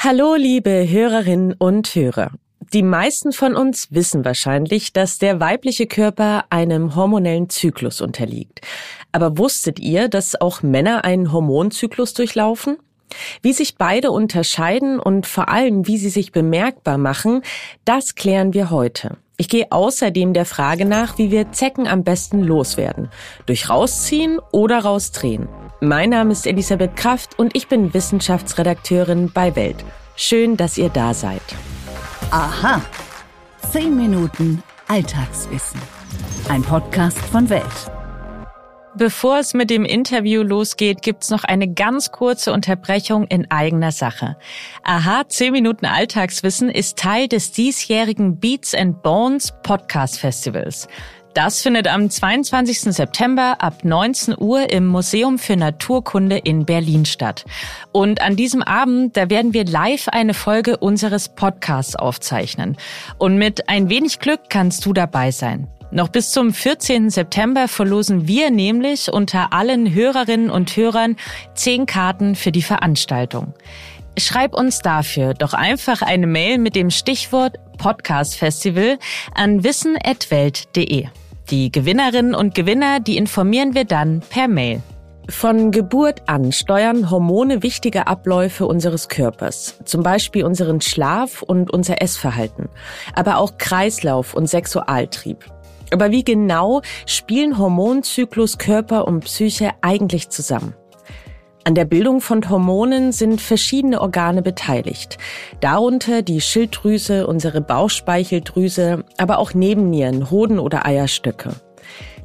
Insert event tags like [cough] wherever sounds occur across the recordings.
Hallo, liebe Hörerinnen und Hörer. Die meisten von uns wissen wahrscheinlich, dass der weibliche Körper einem hormonellen Zyklus unterliegt. Aber wusstet ihr, dass auch Männer einen Hormonzyklus durchlaufen? Wie sich beide unterscheiden und vor allem, wie sie sich bemerkbar machen, das klären wir heute. Ich gehe außerdem der Frage nach, wie wir Zecken am besten loswerden. Durch rausziehen oder rausdrehen. Mein Name ist Elisabeth Kraft und ich bin Wissenschaftsredakteurin bei Welt. Schön, dass ihr da seid. Aha. Zehn Minuten Alltagswissen. Ein Podcast von Welt. Bevor es mit dem Interview losgeht, gibt's noch eine ganz kurze Unterbrechung in eigener Sache. Aha, 10 Minuten Alltagswissen ist Teil des diesjährigen Beats and Bones Podcast Festivals. Das findet am 22. September ab 19 Uhr im Museum für Naturkunde in Berlin statt. Und an diesem Abend, da werden wir live eine Folge unseres Podcasts aufzeichnen. Und mit ein wenig Glück kannst du dabei sein. Noch bis zum 14. September verlosen wir nämlich unter allen Hörerinnen und Hörern zehn Karten für die Veranstaltung. Schreib uns dafür doch einfach eine Mail mit dem Stichwort Podcast Festival an wissen.welt.de. Die Gewinnerinnen und Gewinner, die informieren wir dann per Mail. Von Geburt an steuern Hormone wichtige Abläufe unseres Körpers, zum Beispiel unseren Schlaf und unser Essverhalten, aber auch Kreislauf und Sexualtrieb. Aber wie genau spielen Hormonzyklus, Körper und Psyche eigentlich zusammen? An der Bildung von Hormonen sind verschiedene Organe beteiligt, darunter die Schilddrüse, unsere Bauchspeicheldrüse, aber auch Nebennieren, Hoden oder Eierstöcke.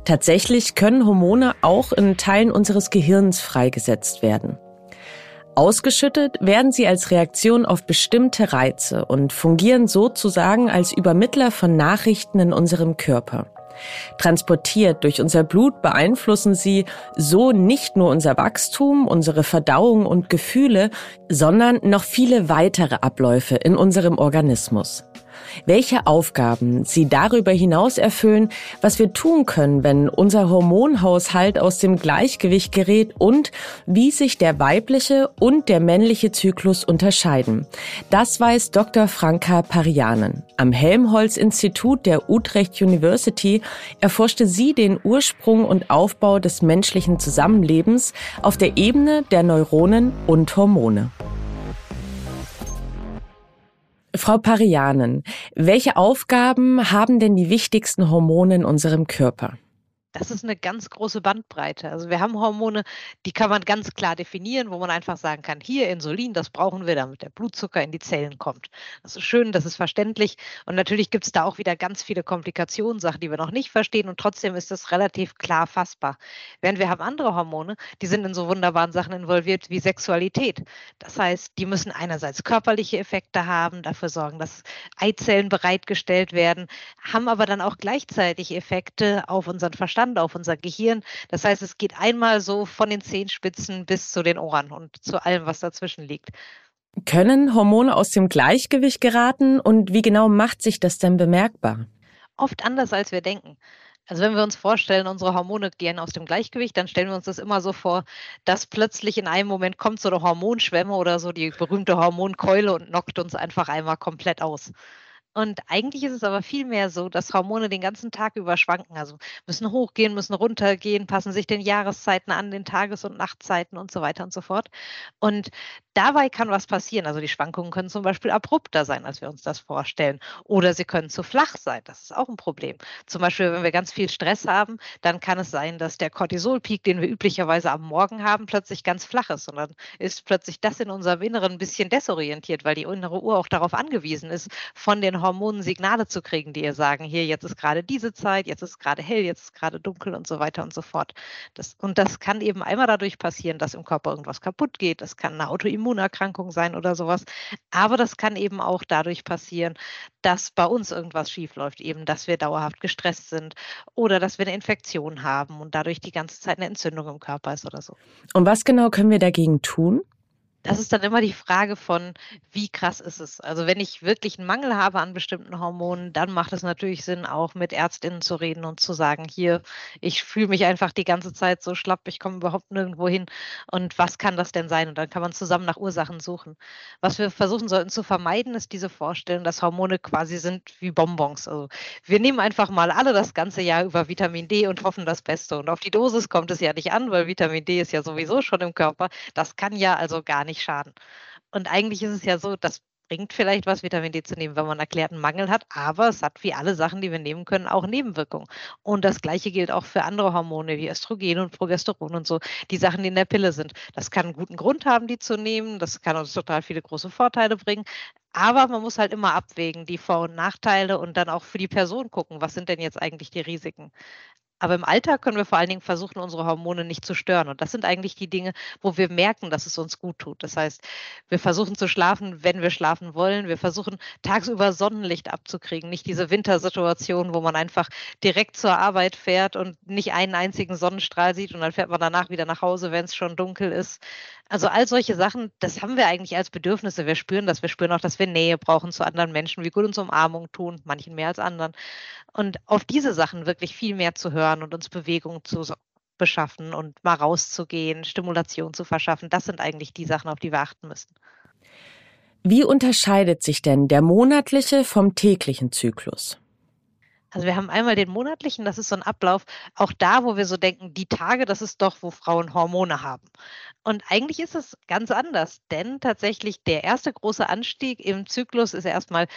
Tatsächlich können Hormone auch in Teilen unseres Gehirns freigesetzt werden. Ausgeschüttet werden sie als Reaktion auf bestimmte Reize und fungieren sozusagen als Übermittler von Nachrichten in unserem Körper. Transportiert durch unser Blut beeinflussen sie so nicht nur unser Wachstum, unsere Verdauung und Gefühle, sondern noch viele weitere Abläufe in unserem Organismus welche Aufgaben sie darüber hinaus erfüllen, was wir tun können, wenn unser Hormonhaushalt aus dem Gleichgewicht gerät und wie sich der weibliche und der männliche Zyklus unterscheiden. Das weiß Dr. Franka Parianen. Am Helmholtz-Institut der Utrecht University erforschte sie den Ursprung und Aufbau des menschlichen Zusammenlebens auf der Ebene der Neuronen und Hormone. Frau Parianen, welche Aufgaben haben denn die wichtigsten Hormone in unserem Körper? Das ist eine ganz große Bandbreite. Also wir haben Hormone, die kann man ganz klar definieren, wo man einfach sagen kann, hier Insulin, das brauchen wir, damit der Blutzucker in die Zellen kommt. Das ist schön, das ist verständlich. Und natürlich gibt es da auch wieder ganz viele Komplikationen, Sachen, die wir noch nicht verstehen. Und trotzdem ist das relativ klar fassbar. Während wir haben andere Hormone, die sind in so wunderbaren Sachen involviert wie Sexualität. Das heißt, die müssen einerseits körperliche Effekte haben, dafür sorgen, dass Eizellen bereitgestellt werden, haben aber dann auch gleichzeitig Effekte auf unseren Verstand Verstand, auf unser Gehirn. Das heißt, es geht einmal so von den Zehenspitzen bis zu den Ohren und zu allem, was dazwischen liegt. Können Hormone aus dem Gleichgewicht geraten und wie genau macht sich das denn bemerkbar? Oft anders, als wir denken. Also wenn wir uns vorstellen, unsere Hormone gehen aus dem Gleichgewicht, dann stellen wir uns das immer so vor, dass plötzlich in einem Moment kommt so eine Hormonschwemme oder so die berühmte Hormonkeule und knockt uns einfach einmal komplett aus. Und eigentlich ist es aber vielmehr so, dass Hormone den ganzen Tag über schwanken. Also müssen hochgehen, müssen runtergehen, passen sich den Jahreszeiten an, den Tages- und Nachtzeiten und so weiter und so fort. Und dabei kann was passieren. Also die Schwankungen können zum Beispiel abrupter sein, als wir uns das vorstellen. Oder sie können zu flach sein. Das ist auch ein Problem. Zum Beispiel, wenn wir ganz viel Stress haben, dann kann es sein, dass der Cortisolpeak, den wir üblicherweise am Morgen haben, plötzlich ganz flach ist. Und dann ist plötzlich das in unserem Inneren ein bisschen desorientiert, weil die innere Uhr auch darauf angewiesen ist, von den Hormonen Signale zu kriegen, die ihr sagen, hier, jetzt ist gerade diese Zeit, jetzt ist gerade hell, jetzt ist gerade dunkel und so weiter und so fort. Das, und das kann eben einmal dadurch passieren, dass im Körper irgendwas kaputt geht. Das kann eine Autoimmunerkrankung sein oder sowas. Aber das kann eben auch dadurch passieren, dass bei uns irgendwas schiefläuft, eben, dass wir dauerhaft gestresst sind oder dass wir eine Infektion haben und dadurch die ganze Zeit eine Entzündung im Körper ist oder so. Und was genau können wir dagegen tun? Das ist dann immer die Frage von, wie krass ist es? Also wenn ich wirklich einen Mangel habe an bestimmten Hormonen, dann macht es natürlich Sinn, auch mit Ärztinnen zu reden und zu sagen, hier, ich fühle mich einfach die ganze Zeit so schlapp, ich komme überhaupt nirgendwo hin und was kann das denn sein? Und dann kann man zusammen nach Ursachen suchen. Was wir versuchen sollten zu vermeiden, ist diese Vorstellung, dass Hormone quasi sind wie Bonbons. Also wir nehmen einfach mal alle das ganze Jahr über Vitamin D und hoffen das Beste. Und auf die Dosis kommt es ja nicht an, weil Vitamin D ist ja sowieso schon im Körper. Das kann ja also gar nicht nicht schaden. Und eigentlich ist es ja so, das bringt vielleicht was, Vitamin D zu nehmen, wenn man erklärten Mangel hat, aber es hat wie alle Sachen, die wir nehmen können, auch Nebenwirkungen. Und das Gleiche gilt auch für andere Hormone wie Östrogen und Progesteron und so, die Sachen, die in der Pille sind. Das kann einen guten Grund haben, die zu nehmen, das kann uns total viele große Vorteile bringen, aber man muss halt immer abwägen, die Vor- und Nachteile und dann auch für die Person gucken, was sind denn jetzt eigentlich die Risiken. Aber im Alltag können wir vor allen Dingen versuchen, unsere Hormone nicht zu stören. Und das sind eigentlich die Dinge, wo wir merken, dass es uns gut tut. Das heißt, wir versuchen zu schlafen, wenn wir schlafen wollen. Wir versuchen tagsüber Sonnenlicht abzukriegen, nicht diese Wintersituation, wo man einfach direkt zur Arbeit fährt und nicht einen einzigen Sonnenstrahl sieht und dann fährt man danach wieder nach Hause, wenn es schon dunkel ist. Also all solche Sachen, das haben wir eigentlich als Bedürfnisse. Wir spüren das. Wir spüren auch, dass wir Nähe brauchen zu anderen Menschen, wie gut uns Umarmung tun, manchen mehr als anderen. Und auf diese Sachen wirklich viel mehr zu hören und uns Bewegung zu beschaffen und mal rauszugehen, Stimulation zu verschaffen, das sind eigentlich die Sachen, auf die wir achten müssen. Wie unterscheidet sich denn der monatliche vom täglichen Zyklus? Also wir haben einmal den monatlichen, das ist so ein Ablauf, auch da, wo wir so denken, die Tage, das ist doch, wo Frauen Hormone haben. Und eigentlich ist es ganz anders, denn tatsächlich der erste große Anstieg im Zyklus ist erstmal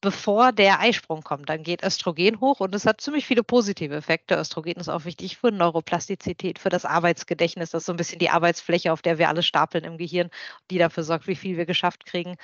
bevor der Eisprung kommt. Dann geht Östrogen hoch und es hat ziemlich viele positive Effekte. Östrogen ist auch wichtig für Neuroplastizität, für das Arbeitsgedächtnis. Das ist so ein bisschen die Arbeitsfläche, auf der wir alle stapeln im Gehirn, die dafür sorgt, wie viel wir geschafft kriegen.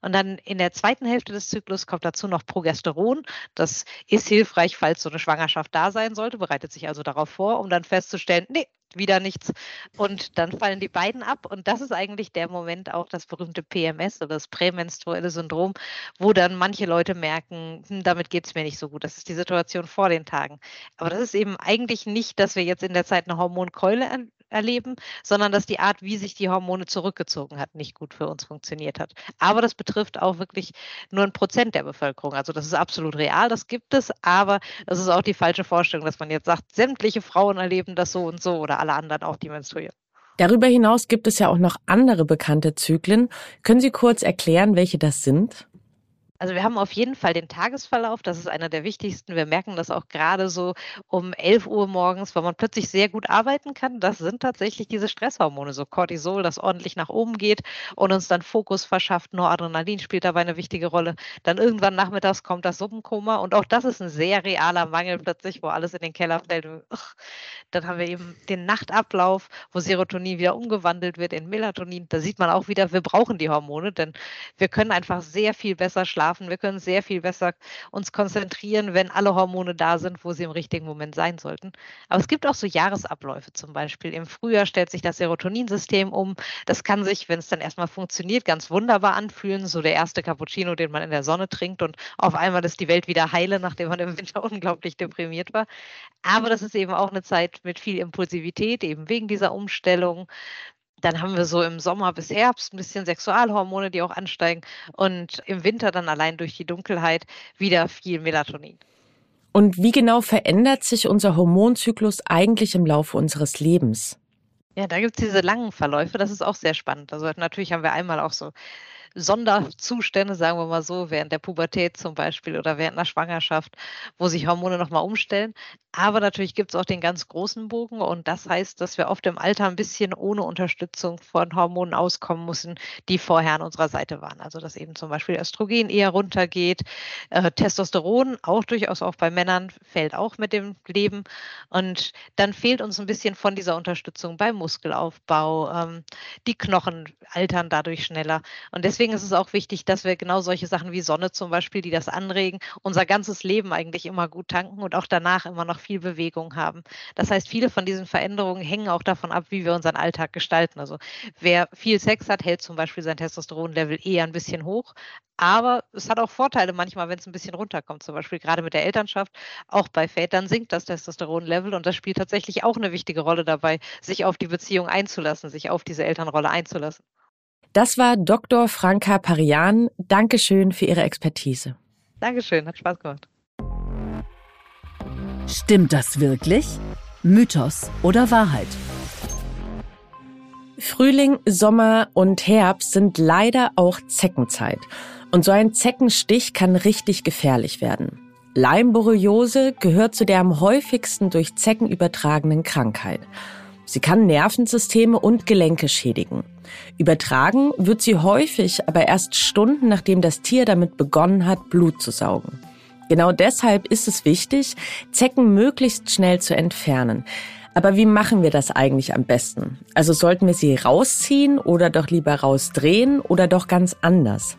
Und dann in der zweiten Hälfte des Zyklus kommt dazu noch Progesteron. Das ist hilfreich, falls so eine Schwangerschaft da sein sollte, bereitet sich also darauf vor, um dann festzustellen, nee, wieder nichts. Und dann fallen die beiden ab. Und das ist eigentlich der Moment auch das berühmte PMS oder das prämenstruelle Syndrom, wo dann manche Leute merken, hm, damit geht es mir nicht so gut. Das ist die Situation vor den Tagen. Aber das ist eben eigentlich nicht, dass wir jetzt in der Zeit eine Hormonkeule erleben, sondern dass die Art, wie sich die Hormone zurückgezogen hat, nicht gut für uns funktioniert hat. Aber das betrifft auch wirklich nur ein Prozent der Bevölkerung. Also das ist absolut real, das gibt es, aber das ist auch die falsche Vorstellung, dass man jetzt sagt, sämtliche Frauen erleben das so und so oder alle anderen auch, die menstruieren. Darüber hinaus gibt es ja auch noch andere bekannte Zyklen. Können Sie kurz erklären, welche das sind? Also wir haben auf jeden Fall den Tagesverlauf, das ist einer der wichtigsten. Wir merken das auch gerade so um 11 Uhr morgens, weil man plötzlich sehr gut arbeiten kann. Das sind tatsächlich diese Stresshormone, so Cortisol, das ordentlich nach oben geht und uns dann Fokus verschafft. Noradrenalin spielt dabei eine wichtige Rolle. Dann irgendwann nachmittags kommt das Suppenkoma und auch das ist ein sehr realer Mangel plötzlich, wo alles in den Keller fällt. Dann haben wir eben den Nachtablauf, wo Serotonin wieder umgewandelt wird in Melatonin. Da sieht man auch wieder, wir brauchen die Hormone, denn wir können einfach sehr viel besser schlafen schlafen. Wir können sehr viel besser uns konzentrieren, wenn alle Hormone da sind, wo sie im richtigen Moment sein sollten. Aber es gibt auch so Jahresabläufe zum Beispiel. Im Frühjahr stellt sich das Serotoninsystem um. Das kann sich, wenn es dann erstmal funktioniert, ganz wunderbar anfühlen. So der erste Cappuccino, den man in der Sonne trinkt und auf einmal ist die Welt wieder heile, nachdem man im Winter [laughs] unglaublich deprimiert war. Aber das ist eben auch eine Zeit mit viel Impulsivität, eben wegen dieser Umstellung. Dann haben wir so im Sommer bis Herbst ein bisschen Sexualhormone, die auch ansteigen. Und im Winter dann allein durch die Dunkelheit wieder viel Melatonin. Und wie genau verändert sich unser Hormonzyklus eigentlich im Laufe unseres Lebens? Ja, da gibt es diese langen Verläufe, das ist auch sehr spannend. Also natürlich haben wir einmal auch so Sonderzustände, sagen wir mal so, während der Pubertät zum Beispiel oder während einer Schwangerschaft, wo sich Hormone nochmal umstellen. Aber natürlich gibt es auch den ganz großen Bogen und das heißt, dass wir oft im Alter ein bisschen ohne Unterstützung von Hormonen auskommen müssen, die vorher an unserer Seite waren. Also dass eben zum Beispiel Östrogen eher runtergeht, äh, Testosteron auch durchaus auch bei Männern fällt auch mit dem Leben und dann fehlt uns ein bisschen von dieser Unterstützung beim Muskelaufbau. Ähm, die Knochen altern dadurch schneller und deswegen ist es auch wichtig, dass wir genau solche Sachen wie Sonne zum Beispiel, die das anregen, unser ganzes Leben eigentlich immer gut tanken und auch danach immer noch viel Bewegung haben. Das heißt, viele von diesen Veränderungen hängen auch davon ab, wie wir unseren Alltag gestalten. Also wer viel Sex hat, hält zum Beispiel sein Testosteronlevel eher ein bisschen hoch. Aber es hat auch Vorteile manchmal, wenn es ein bisschen runterkommt. Zum Beispiel gerade mit der Elternschaft. Auch bei Vätern sinkt das Testosteronlevel und das spielt tatsächlich auch eine wichtige Rolle dabei, sich auf die Beziehung einzulassen, sich auf diese Elternrolle einzulassen. Das war Dr. Franka Parian. Dankeschön für Ihre Expertise. Dankeschön, hat Spaß gemacht. Stimmt das wirklich? Mythos oder Wahrheit? Frühling, Sommer und Herbst sind leider auch Zeckenzeit. Und so ein Zeckenstich kann richtig gefährlich werden. Leimborreliose gehört zu der am häufigsten durch Zecken übertragenen Krankheit. Sie kann Nervensysteme und Gelenke schädigen. Übertragen wird sie häufig aber erst Stunden, nachdem das Tier damit begonnen hat, Blut zu saugen. Genau deshalb ist es wichtig, Zecken möglichst schnell zu entfernen. Aber wie machen wir das eigentlich am besten? Also sollten wir sie rausziehen oder doch lieber rausdrehen oder doch ganz anders?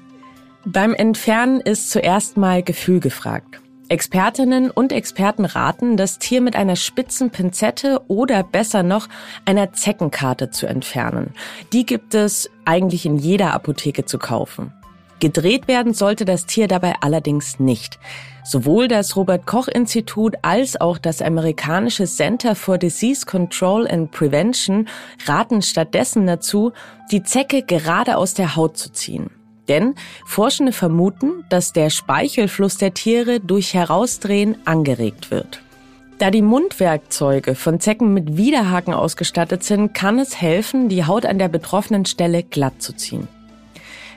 Beim Entfernen ist zuerst mal Gefühl gefragt. Expertinnen und Experten raten, das Tier mit einer spitzen Pinzette oder besser noch einer Zeckenkarte zu entfernen. Die gibt es eigentlich in jeder Apotheke zu kaufen. Gedreht werden sollte das Tier dabei allerdings nicht. Sowohl das Robert Koch Institut als auch das amerikanische Center for Disease Control and Prevention raten stattdessen dazu, die Zecke gerade aus der Haut zu ziehen. Denn Forschende vermuten, dass der Speichelfluss der Tiere durch Herausdrehen angeregt wird. Da die Mundwerkzeuge von Zecken mit Widerhaken ausgestattet sind, kann es helfen, die Haut an der betroffenen Stelle glatt zu ziehen.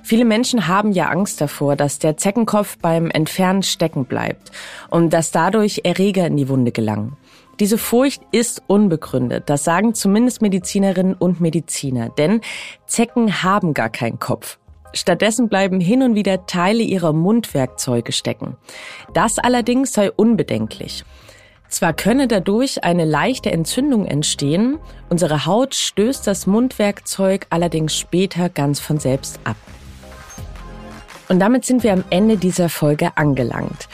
Viele Menschen haben ja Angst davor, dass der Zeckenkopf beim Entfernen stecken bleibt und dass dadurch Erreger in die Wunde gelangen. Diese Furcht ist unbegründet, das sagen zumindest Medizinerinnen und Mediziner, denn Zecken haben gar keinen Kopf. Stattdessen bleiben hin und wieder Teile ihrer Mundwerkzeuge stecken. Das allerdings sei unbedenklich. Zwar könne dadurch eine leichte Entzündung entstehen, unsere Haut stößt das Mundwerkzeug allerdings später ganz von selbst ab. Und damit sind wir am Ende dieser Folge angelangt.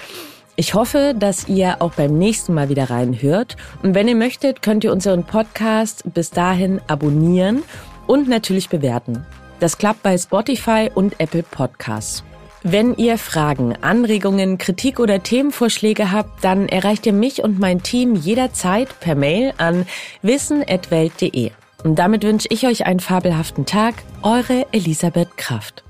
Ich hoffe, dass ihr auch beim nächsten Mal wieder reinhört. Und wenn ihr möchtet, könnt ihr unseren Podcast bis dahin abonnieren und natürlich bewerten. Das klappt bei Spotify und Apple Podcasts. Wenn ihr Fragen, Anregungen, Kritik oder Themenvorschläge habt, dann erreicht ihr mich und mein Team jederzeit per Mail an wissen.welt.de. Und damit wünsche ich euch einen fabelhaften Tag. Eure Elisabeth Kraft.